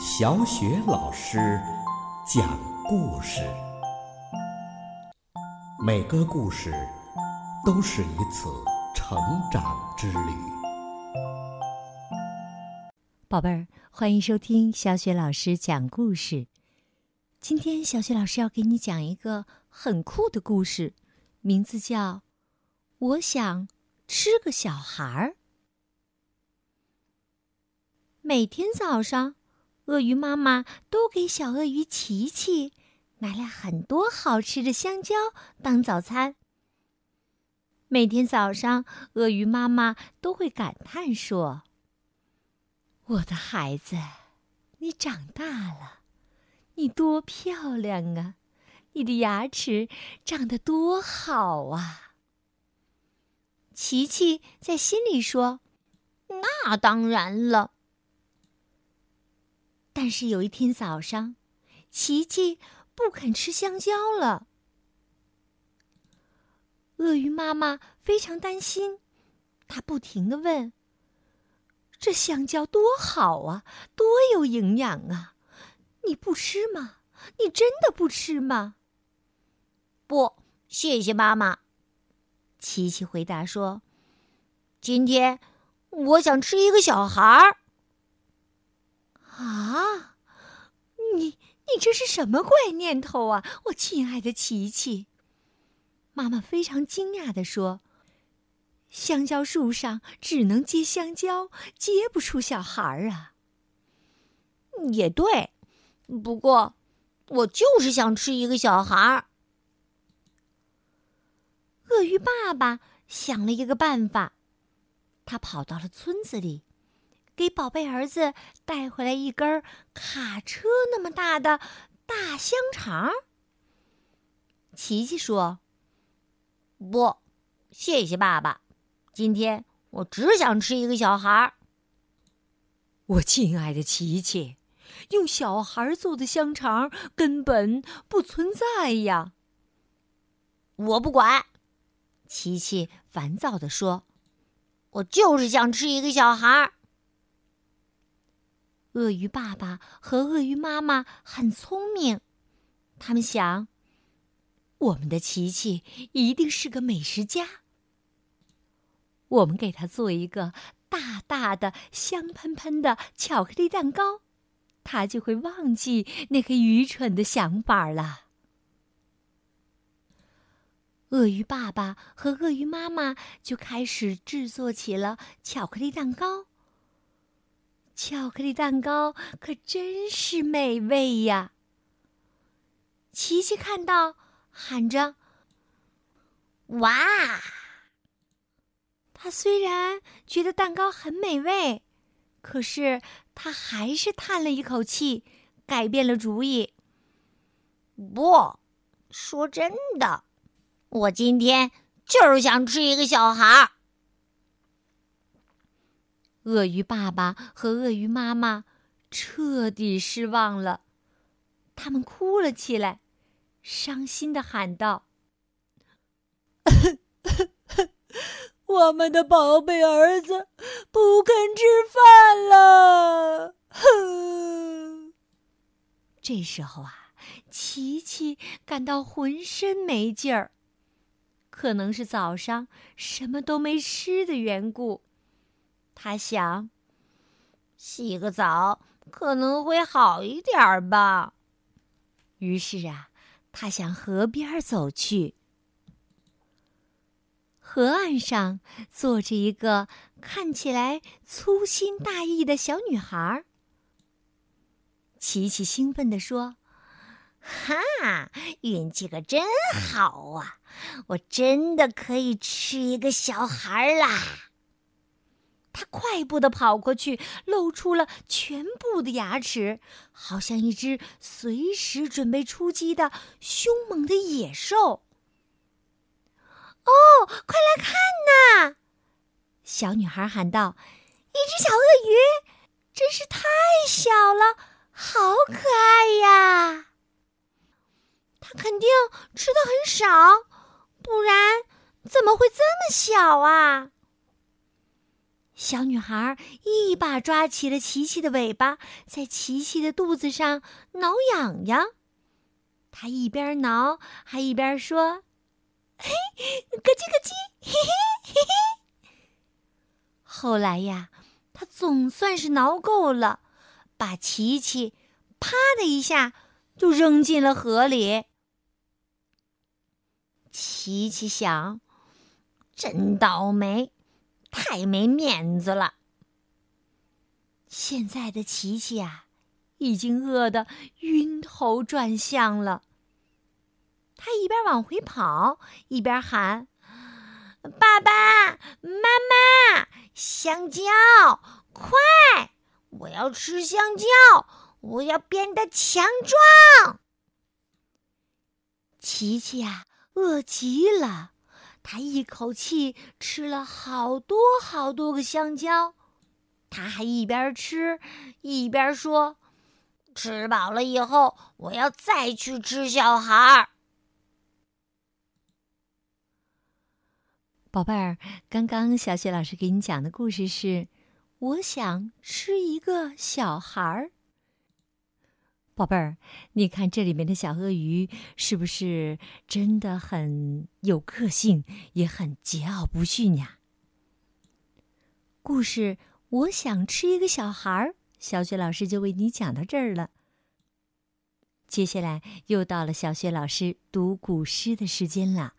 小雪老师讲故事，每个故事都是一次成长之旅。宝贝儿，欢迎收听小雪老师讲故事。今天小雪老师要给你讲一个很酷的故事，名字叫《我想吃个小孩儿》。每天早上，鳄鱼妈妈都给小鳄鱼琪琪买了很多好吃的香蕉当早餐。每天早上，鳄鱼妈妈都会感叹说：“我的孩子，你长大了，你多漂亮啊！你的牙齿长得多好啊！”琪琪在心里说：“那当然了。”但是有一天早上，琪琪不肯吃香蕉了。鳄鱼妈妈非常担心，她不停的问：“这香蕉多好啊，多有营养啊！你不吃吗？你真的不吃吗？”“不，谢谢妈妈。”琪琪回答说：“今天我想吃一个小孩儿。”啊！你你这是什么怪念头啊，我亲爱的琪琪！妈妈非常惊讶地说：“香蕉树上只能结香蕉，结不出小孩儿啊。”也对，不过我就是想吃一个小孩儿。鳄鱼爸爸想了一个办法，他跑到了村子里。给宝贝儿子带回来一根卡车那么大的大香肠。琪琪说：“不，谢谢爸爸，今天我只想吃一个小孩儿。”我亲爱的琪琪，用小孩做的香肠根本不存在呀！我不管，琪琪烦躁地说：“我就是想吃一个小孩儿。”鳄鱼爸爸和鳄鱼妈妈很聪明，他们想，我们的琪琪一定是个美食家。我们给他做一个大大的、香喷喷的巧克力蛋糕，他就会忘记那个愚蠢的想法了。鳄鱼爸爸和鳄鱼妈妈就开始制作起了巧克力蛋糕。巧克力蛋糕可真是美味呀！琪琪看到，喊着：“哇！”他虽然觉得蛋糕很美味，可是他还是叹了一口气，改变了主意。不，说真的，我今天就是想吃一个小孩儿。鳄鱼爸爸和鳄鱼妈妈彻底失望了，他们哭了起来，伤心的喊道：“我们的宝贝儿子不肯吃饭了！”哼。这时候啊，琪琪感到浑身没劲儿，可能是早上什么都没吃的缘故。他想，洗个澡可能会好一点儿吧。于是啊，他向河边走去。河岸上坐着一个看起来粗心大意的小女孩。琪琪兴奋地说：“哈，运气可真好啊！我真的可以吃一个小孩啦！”他快步的跑过去，露出了全部的牙齿，好像一只随时准备出击的凶猛的野兽。哦，快来看呐！小女孩喊道：“一只小鳄鱼，真是太小了，好可爱呀！它肯定吃的很少，不然怎么会这么小啊？”小女孩一把抓起了琪琪的尾巴，在琪琪的肚子上挠痒痒。她一边挠，还一边说：“嘿，咯叽咯叽，嘿嘿嘿嘿。”后来呀，她总算是挠够了，把琪琪“啪”的一下就扔进了河里。琪琪想：“真倒霉。”太没面子了！现在的琪琪啊，已经饿得晕头转向了。他一边往回跑，一边喊：“爸爸妈妈，香蕉，快！我要吃香蕉，我要变得强壮。”琪琪呀，饿极了。他一口气吃了好多好多个香蕉，他还一边吃一边说：“吃饱了以后，我要再去吃小孩儿。”宝贝儿，刚刚小雪老师给你讲的故事是：我想吃一个小孩儿。宝贝儿，你看这里面的小鳄鱼是不是真的很有个性，也很桀骜不驯呀？故事，我想吃一个小孩儿。小雪老师就为你讲到这儿了。接下来又到了小雪老师读古诗的时间了。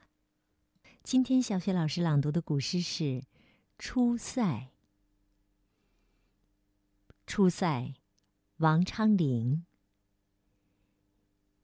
今天小雪老师朗读的古诗是《出塞》。《出塞》，王昌龄。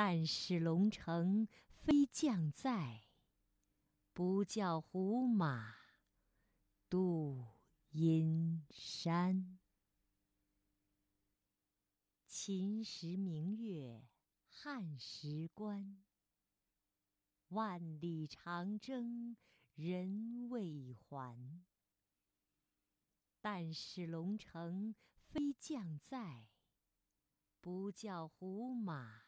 但使龙城飞将在，不教胡马度阴山。秦时明月汉时关，万里长征人未还。但使龙城飞将在，不教胡马。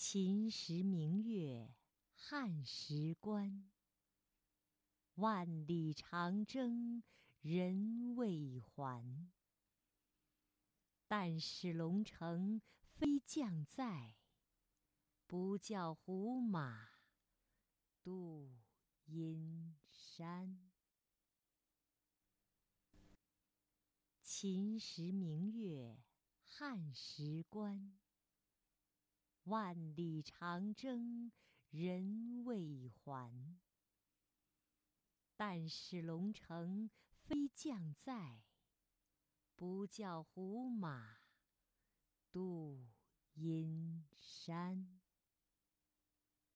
秦时明月汉时关，万里长征人未还。但使龙城飞将在，不教胡马度阴山。秦时明月汉时关。万里长征人未还，但使龙城飞将在，不教胡马度阴山。